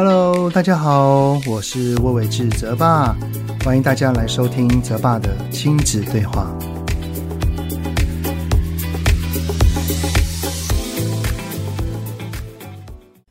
Hello，大家好，我是魏玮志泽爸，欢迎大家来收听泽爸的亲子对话。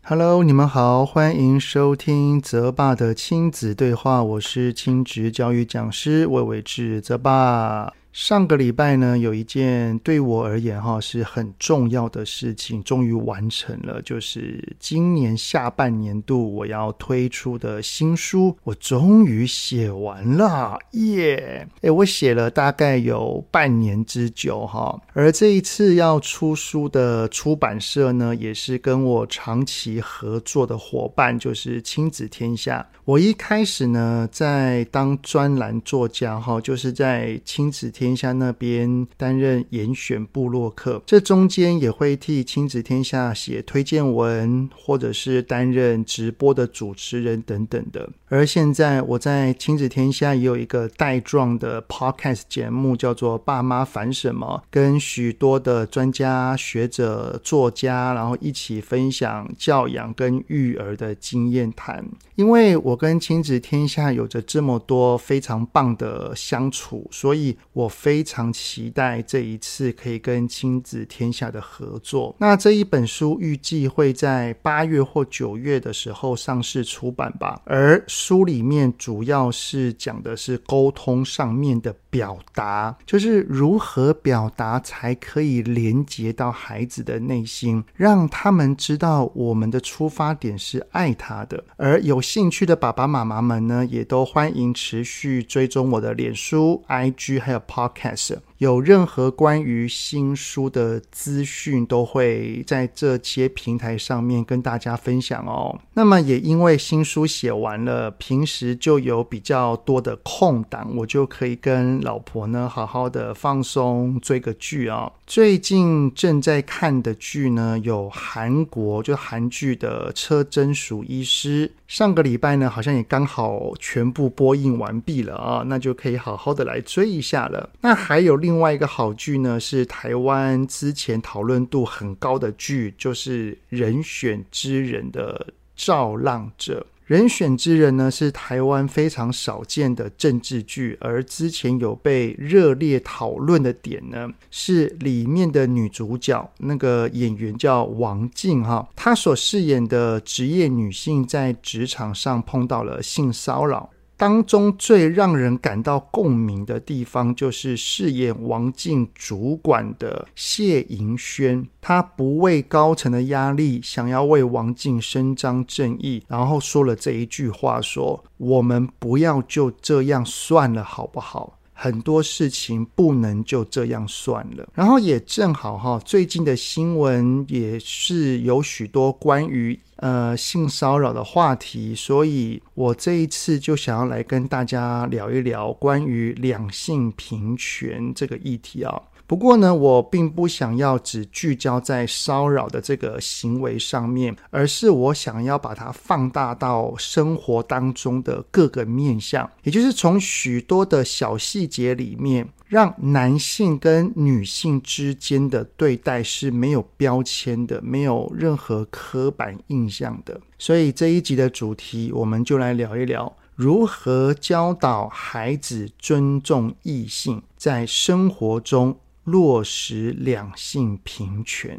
Hello，你们好，欢迎收听泽爸的亲子对话，我是亲职教育讲师魏玮志泽爸。上个礼拜呢，有一件对我而言哈是很重要的事情，终于完成了，就是今年下半年度我要推出的新书，我终于写完了，耶！诶，我写了大概有半年之久哈，而这一次要出书的出版社呢，也是跟我长期合作的伙伴，就是亲子天下。我一开始呢，在当专栏作家哈，就是在亲子天。天下那边担任严选部落客，这中间也会替亲子天下写推荐文，或者是担任直播的主持人等等的。而现在我在亲子天下也有一个带状的 podcast 节目，叫做《爸妈烦什么》，跟许多的专家学者、作家，然后一起分享教养跟育儿的经验谈。因为我跟亲子天下有着这么多非常棒的相处，所以我。非常期待这一次可以跟亲子天下的合作。那这一本书预计会在八月或九月的时候上市出版吧。而书里面主要是讲的是沟通上面的表达，就是如何表达才可以连接到孩子的内心，让他们知道我们的出发点是爱他的。而有兴趣的爸爸妈妈们呢，也都欢迎持续追踪我的脸书、IG 还有。Podcast 有任何关于新书的资讯，都会在这些平台上面跟大家分享哦。那么也因为新书写完了，平时就有比较多的空档，我就可以跟老婆呢好好的放松，追个剧啊、哦。最近正在看的剧呢，有韩国就韩剧的《车贞淑医师》，上个礼拜呢好像也刚好全部播映完毕了啊，那就可以好好的来追一下了。那还有另另外一个好剧呢，是台湾之前讨论度很高的剧，就是《人选之人》的造浪者。《人选之人》呢是台湾非常少见的政治剧，而之前有被热烈讨论的点呢，是里面的女主角那个演员叫王静哈，她所饰演的职业女性在职场上碰到了性骚扰。当中最让人感到共鸣的地方，就是饰演王静主管的谢盈萱，她不畏高层的压力，想要为王静伸张正义，然后说了这一句话：说我们不要就这样算了，好不好？很多事情不能就这样算了。然后也正好哈，最近的新闻也是有许多关于呃性骚扰的话题，所以我这一次就想要来跟大家聊一聊关于两性平权这个议题啊。不过呢，我并不想要只聚焦在骚扰的这个行为上面，而是我想要把它放大到生活当中的各个面向，也就是从许多的小细节里面，让男性跟女性之间的对待是没有标签的，没有任何刻板印象的。所以这一集的主题，我们就来聊一聊如何教导孩子尊重异性，在生活中。落实两性平权。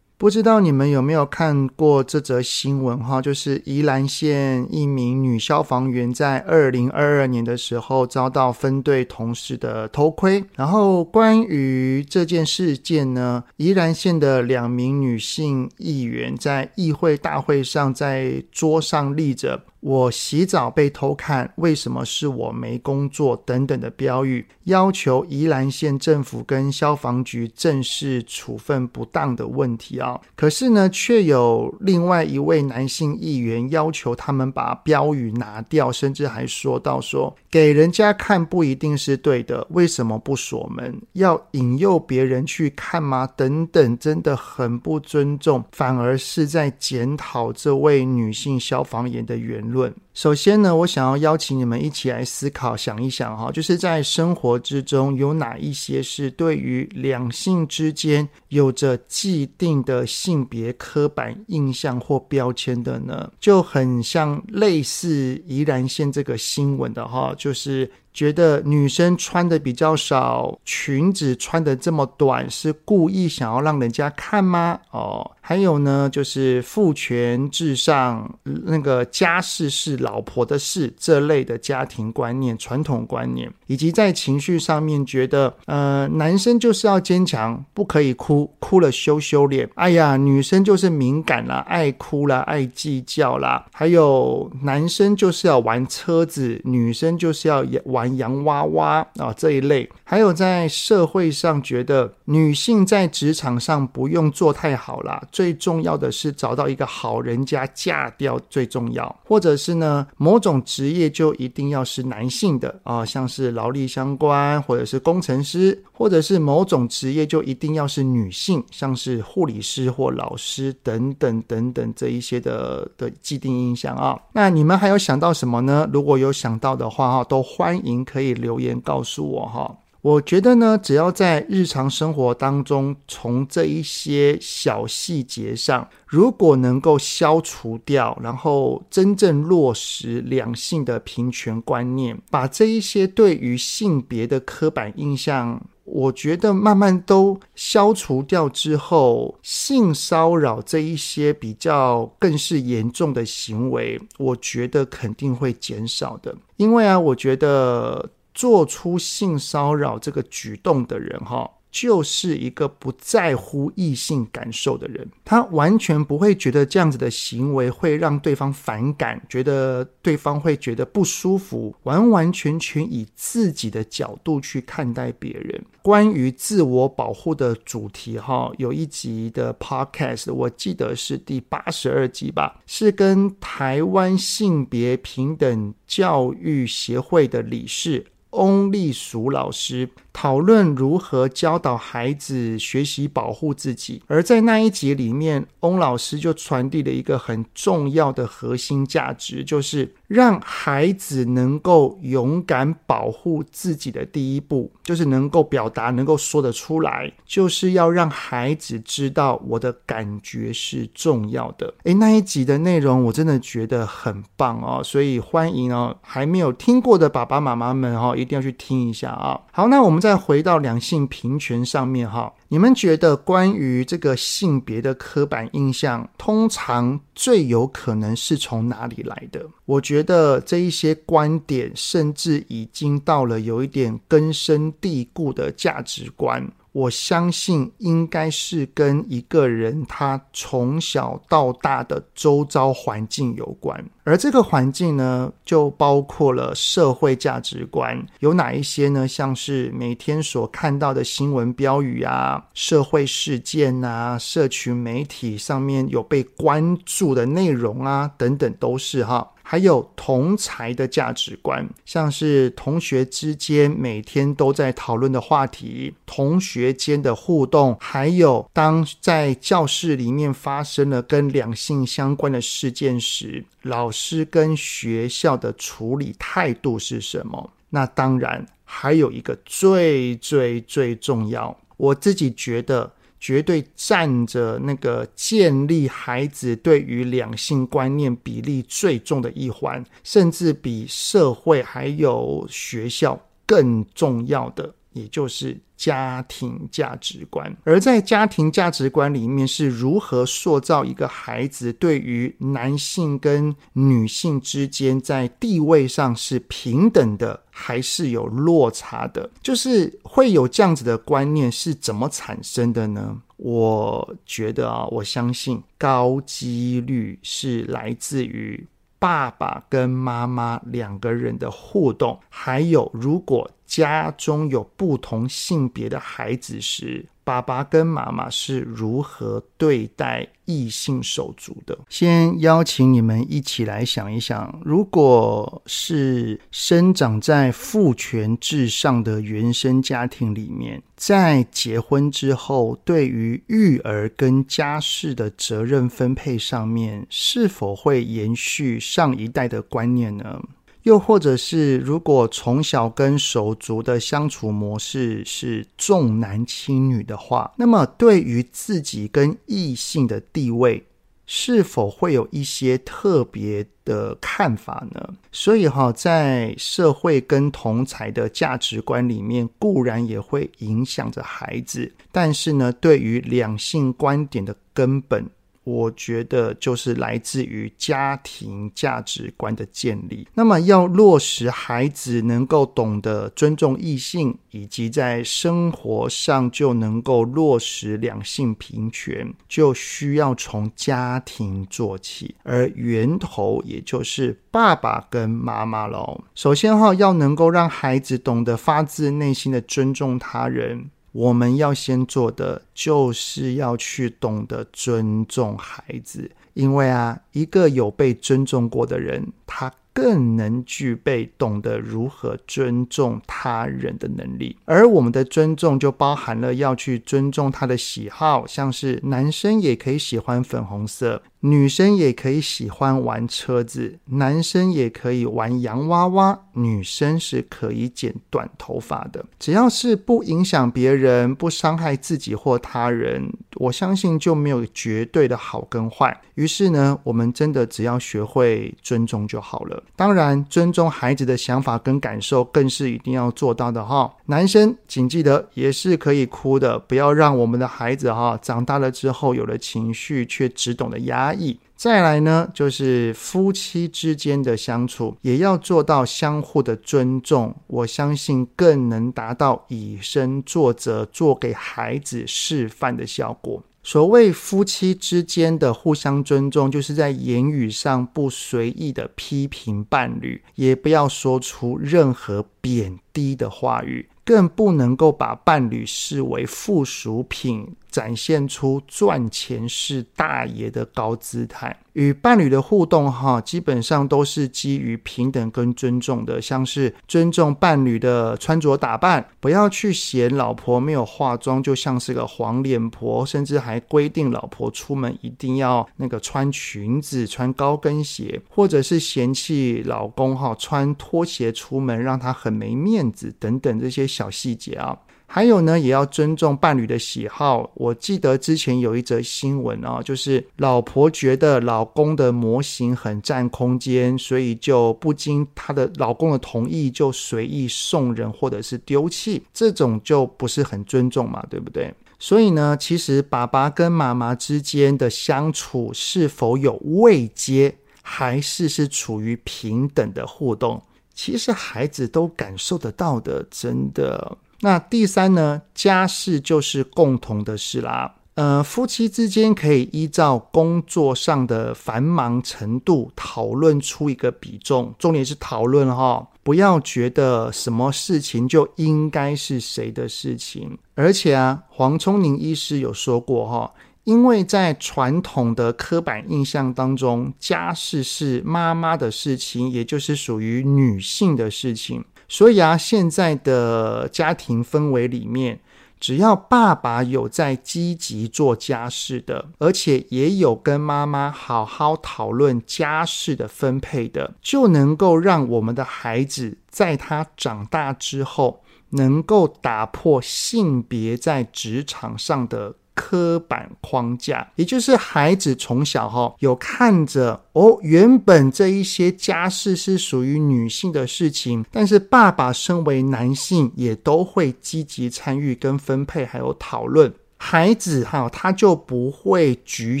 不知道你们有没有看过这则新闻哈？就是宜兰县一名女消防员在二零二二年的时候遭到分队同事的偷窥。然后关于这件事件呢，宜兰县的两名女性议员在议会大会上在桌上立着。我洗澡被偷看，为什么是我没工作？等等的标语，要求宜兰县政府跟消防局正视处分不当的问题啊。可是呢，却有另外一位男性议员要求他们把标语拿掉，甚至还说到说，给人家看不一定是对的，为什么不锁门？要引诱别人去看吗？等等，真的很不尊重，反而是在检讨这位女性消防员的言论。论。首先呢，我想要邀请你们一起来思考，想一想哈，就是在生活之中有哪一些是对于两性之间有着既定的性别刻板印象或标签的呢？就很像类似宜兰县这个新闻的哈，就是。觉得女生穿的比较少，裙子穿的这么短，是故意想要让人家看吗？哦，还有呢，就是父权至上，那个家事是老婆的事，这类的家庭观念、传统观念，以及在情绪上面觉得，呃，男生就是要坚强，不可以哭，哭了羞羞脸。哎呀，女生就是敏感啦，爱哭啦，爱计较啦。还有男生就是要玩车子，女生就是要玩。洋娃娃啊这一类，还有在社会上觉得女性在职场上不用做太好啦，最重要的是找到一个好人家嫁掉最重要，或者是呢某种职业就一定要是男性的啊，像是劳力相关，或者是工程师，或者是某种职业就一定要是女性，像是护理师或老师等等等等这一些的的既定印象啊。那你们还有想到什么呢？如果有想到的话哈，都欢迎。可以留言告诉我哈，我觉得呢，只要在日常生活当中，从这一些小细节上，如果能够消除掉，然后真正落实两性的平权观念，把这一些对于性别的刻板印象，我觉得慢慢都消除掉之后，性骚扰这一些比较更是严重的行为，我觉得肯定会减少的。因为啊，我觉得做出性骚扰这个举动的人，哈。就是一个不在乎异性感受的人，他完全不会觉得这样子的行为会让对方反感，觉得对方会觉得不舒服，完完全全以自己的角度去看待别人。关于自我保护的主题，哈，有一集的 podcast，我记得是第八十二集吧，是跟台湾性别平等教育协会的理事翁立蜀老师。讨论如何教导孩子学习保护自己，而在那一集里面，翁老师就传递了一个很重要的核心价值，就是让孩子能够勇敢保护自己的第一步，就是能够表达、能够说得出来，就是要让孩子知道我的感觉是重要的。诶，那一集的内容我真的觉得很棒哦，所以欢迎哦，还没有听过的爸爸妈妈们哦，一定要去听一下啊。好，那我们。再回到两性平权上面哈，你们觉得关于这个性别的刻板印象，通常最有可能是从哪里来的？我觉得这一些观点，甚至已经到了有一点根深蒂固的价值观。我相信应该是跟一个人他从小到大的周遭环境有关，而这个环境呢，就包括了社会价值观，有哪一些呢？像是每天所看到的新闻标语啊、社会事件啊、社群媒体上面有被关注的内容啊，等等，都是哈。还有同才的价值观，像是同学之间每天都在讨论的话题，同学间的互动，还有当在教室里面发生了跟两性相关的事件时，老师跟学校的处理态度是什么？那当然还有一个最最最重要，我自己觉得。绝对占着那个建立孩子对于两性观念比例最重的一环，甚至比社会还有学校更重要的，也就是家庭价值观。而在家庭价值观里面，是如何塑造一个孩子对于男性跟女性之间在地位上是平等的，还是有落差的？就是会有这样子的观念是怎么产生的呢？我觉得啊，我相信高几率是来自于爸爸跟妈妈两个人的互动，还有如果家中有不同性别的孩子时，爸爸跟妈妈是如何对待异性手足的？先邀请你们一起来想一想，如果是生长在父权至上的原生家庭里面，在结婚之后，对于育儿跟家事的责任分配上面，是否会延续上一代的观念呢？又或者是，如果从小跟手足的相处模式是重男轻女的话，那么对于自己跟异性的地位，是否会有一些特别的看法呢？所以哈，在社会跟同侪的价值观里面，固然也会影响着孩子，但是呢，对于两性观点的根本。我觉得就是来自于家庭价值观的建立。那么，要落实孩子能够懂得尊重异性，以及在生活上就能够落实两性平权，就需要从家庭做起，而源头也就是爸爸跟妈妈喽。首先哈，要能够让孩子懂得发自内心的尊重他人。我们要先做的，就是要去懂得尊重孩子，因为啊，一个有被尊重过的人，他更能具备懂得如何尊重他人的能力，而我们的尊重就包含了要去尊重他的喜好，像是男生也可以喜欢粉红色。女生也可以喜欢玩车子，男生也可以玩洋娃娃，女生是可以剪短头发的。只要是不影响别人、不伤害自己或他人，我相信就没有绝对的好跟坏。于是呢，我们真的只要学会尊重就好了。当然，尊重孩子的想法跟感受更是一定要做到的哈。男生请记得也是可以哭的，不要让我们的孩子哈长大了之后有了情绪却只懂得压。再来呢，就是夫妻之间的相处，也要做到相互的尊重。我相信更能达到以身作则，做给孩子示范的效果。所谓夫妻之间的互相尊重，就是在言语上不随意的批评伴侣，也不要说出任何贬低的话语。更不能够把伴侣视为附属品，展现出赚钱是大爷的高姿态。与伴侣的互动，哈，基本上都是基于平等跟尊重的，像是尊重伴侣的穿着打扮，不要去嫌老婆没有化妆，就像是个黄脸婆，甚至还规定老婆出门一定要那个穿裙子、穿高跟鞋，或者是嫌弃老公哈穿拖鞋出门，让他很没面子等等这些小细节啊。还有呢，也要尊重伴侣的喜好。我记得之前有一则新闻啊，就是老婆觉得老公的模型很占空间，所以就不经她的老公的同意就随意送人或者是丢弃，这种就不是很尊重嘛，对不对？所以呢，其实爸爸跟妈妈之间的相处是否有位阶，还是是处于平等的互动，其实孩子都感受得到的，真的。那第三呢，家事就是共同的事啦。呃，夫妻之间可以依照工作上的繁忙程度讨论出一个比重，重点是讨论哈，不要觉得什么事情就应该是谁的事情。而且啊，黄聪宁医师有说过哈，因为在传统的刻板印象当中，家事是妈妈的事情，也就是属于女性的事情。所以啊，现在的家庭氛围里面，只要爸爸有在积极做家事的，而且也有跟妈妈好好讨论家事的分配的，就能够让我们的孩子在他长大之后，能够打破性别在职场上的。刻板框架，也就是孩子从小哈有看着哦，原本这一些家事是属于女性的事情，但是爸爸身为男性也都会积极参与跟分配，还有讨论。孩子哈，他就不会局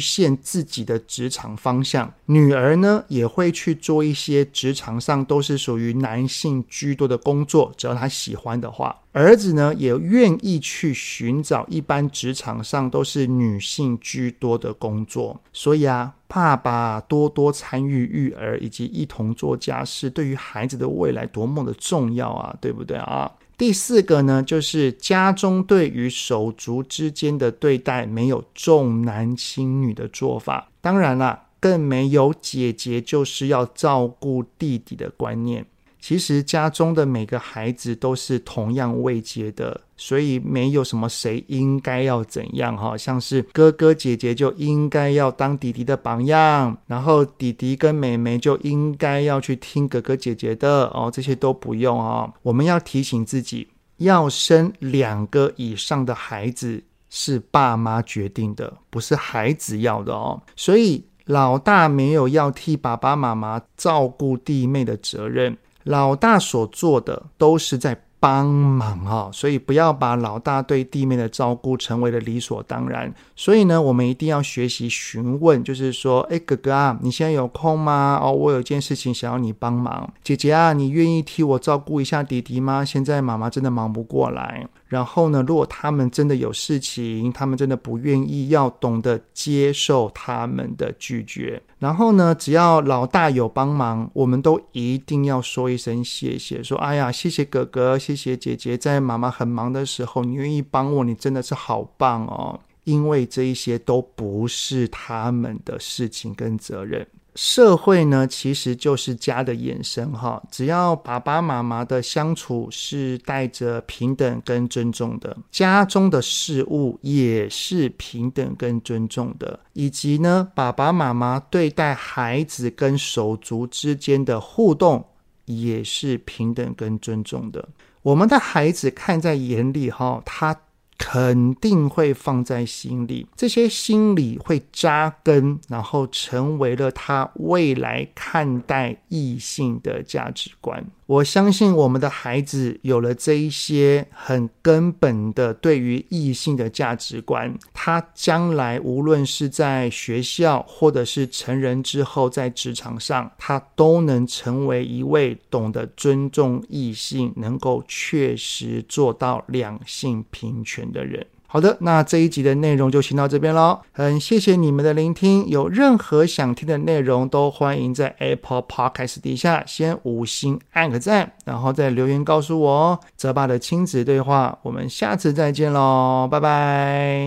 限自己的职场方向。女儿呢，也会去做一些职场上都是属于男性居多的工作，只要他喜欢的话。儿子呢，也愿意去寻找一般职场上都是女性居多的工作。所以啊，爸爸多多参与育儿以及一同做家事，对于孩子的未来多么的重要啊，对不对啊？第四个呢，就是家中对于手足之间的对待没有重男轻女的做法，当然啦，更没有姐姐就是要照顾弟弟的观念。其实家中的每个孩子都是同样位阶的，所以没有什么谁应该要怎样哈，像是哥哥姐姐就应该要当弟弟的榜样，然后弟弟跟妹妹就应该要去听哥哥姐姐的哦，这些都不用哦。我们要提醒自己，要生两个以上的孩子是爸妈决定的，不是孩子要的哦。所以老大没有要替爸爸妈妈照顾弟妹的责任。老大所做的都是在帮忙啊，所以不要把老大对弟妹的照顾成为了理所当然。所以呢，我们一定要学习询问，就是说，哎，哥哥啊，你现在有空吗？哦，我有件事情想要你帮忙。姐姐啊，你愿意替我照顾一下弟弟吗？现在妈妈真的忙不过来。然后呢，如果他们真的有事情，他们真的不愿意，要懂得接受他们的拒绝。然后呢，只要老大有帮忙，我们都一定要说一声谢谢，说哎呀，谢谢哥哥，谢谢姐姐，在妈妈很忙的时候，你愿意帮我，你真的是好棒哦。因为这一些都不是他们的事情跟责任。社会呢，其实就是家的延伸哈。只要爸爸妈妈的相处是带着平等跟尊重的，家中的事物也是平等跟尊重的，以及呢，爸爸妈妈对待孩子跟手足之间的互动也是平等跟尊重的。我们的孩子看在眼里哈，他。肯定会放在心里，这些心理会扎根，然后成为了他未来看待异性的价值观。我相信我们的孩子有了这一些很根本的对于异性的价值观，他将来无论是在学校，或者是成人之后在职场上，他都能成为一位懂得尊重异性，能够确实做到两性平权的人。好的，那这一集的内容就先到这边喽。很谢谢你们的聆听，有任何想听的内容，都欢迎在 Apple Podcast 底下先五星按个赞，然后再留言告诉我哦。泽爸的亲子对话，我们下次再见喽，拜拜。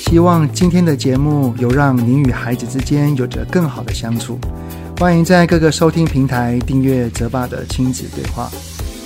希望今天的节目有让您与孩子之间有着更好的相处。欢迎在各个收听平台订阅泽爸的亲子对话。